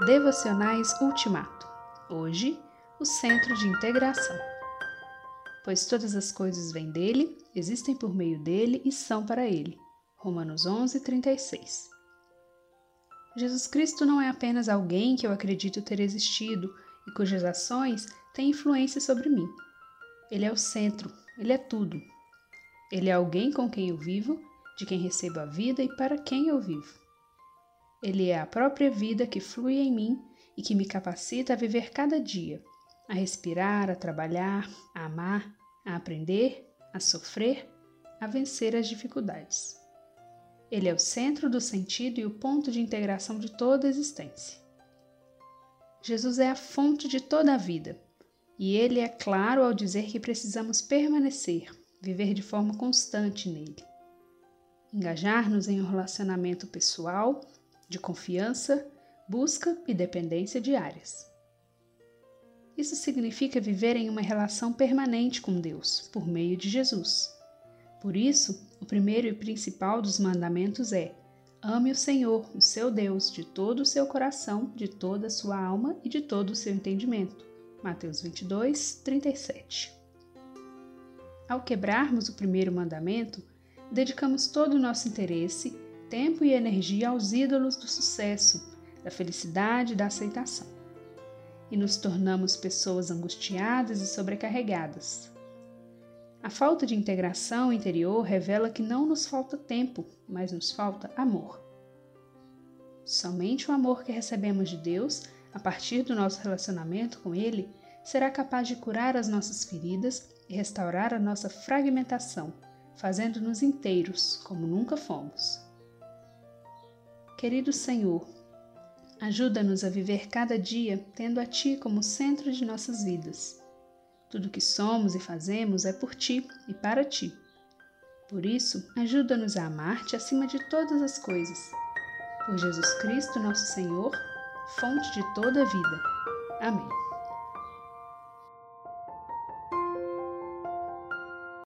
Devocionais Ultimato. Hoje, o Centro de Integração. Pois todas as coisas vêm dele, existem por meio dele e são para ele. Romanos 11, 36. Jesus Cristo não é apenas alguém que eu acredito ter existido e cujas ações têm influência sobre mim. Ele é o centro, ele é tudo. Ele é alguém com quem eu vivo, de quem recebo a vida e para quem eu vivo. Ele é a própria vida que flui em mim e que me capacita a viver cada dia, a respirar, a trabalhar, a amar, a aprender, a sofrer, a vencer as dificuldades. Ele é o centro do sentido e o ponto de integração de toda a existência. Jesus é a fonte de toda a vida, e ele é claro ao dizer que precisamos permanecer, viver de forma constante nele. Engajar-nos em um relacionamento pessoal de confiança, busca e dependência diárias. Isso significa viver em uma relação permanente com Deus, por meio de Jesus. Por isso, o primeiro e principal dos mandamentos é: ame o Senhor, o seu Deus, de todo o seu coração, de toda a sua alma e de todo o seu entendimento. Mateus 22, 37. Ao quebrarmos o primeiro mandamento, dedicamos todo o nosso interesse tempo e energia aos ídolos do sucesso, da felicidade e da aceitação. E nos tornamos pessoas angustiadas e sobrecarregadas. A falta de integração interior revela que não nos falta tempo, mas nos falta amor. Somente o amor que recebemos de Deus, a partir do nosso relacionamento com Ele, será capaz de curar as nossas feridas e restaurar a nossa fragmentação, fazendo-nos inteiros como nunca fomos. Querido Senhor, ajuda-nos a viver cada dia tendo a Ti como centro de nossas vidas. Tudo que somos e fazemos é por Ti e para Ti. Por isso, ajuda-nos a amar-te acima de todas as coisas. Por Jesus Cristo, nosso Senhor, fonte de toda a vida. Amém.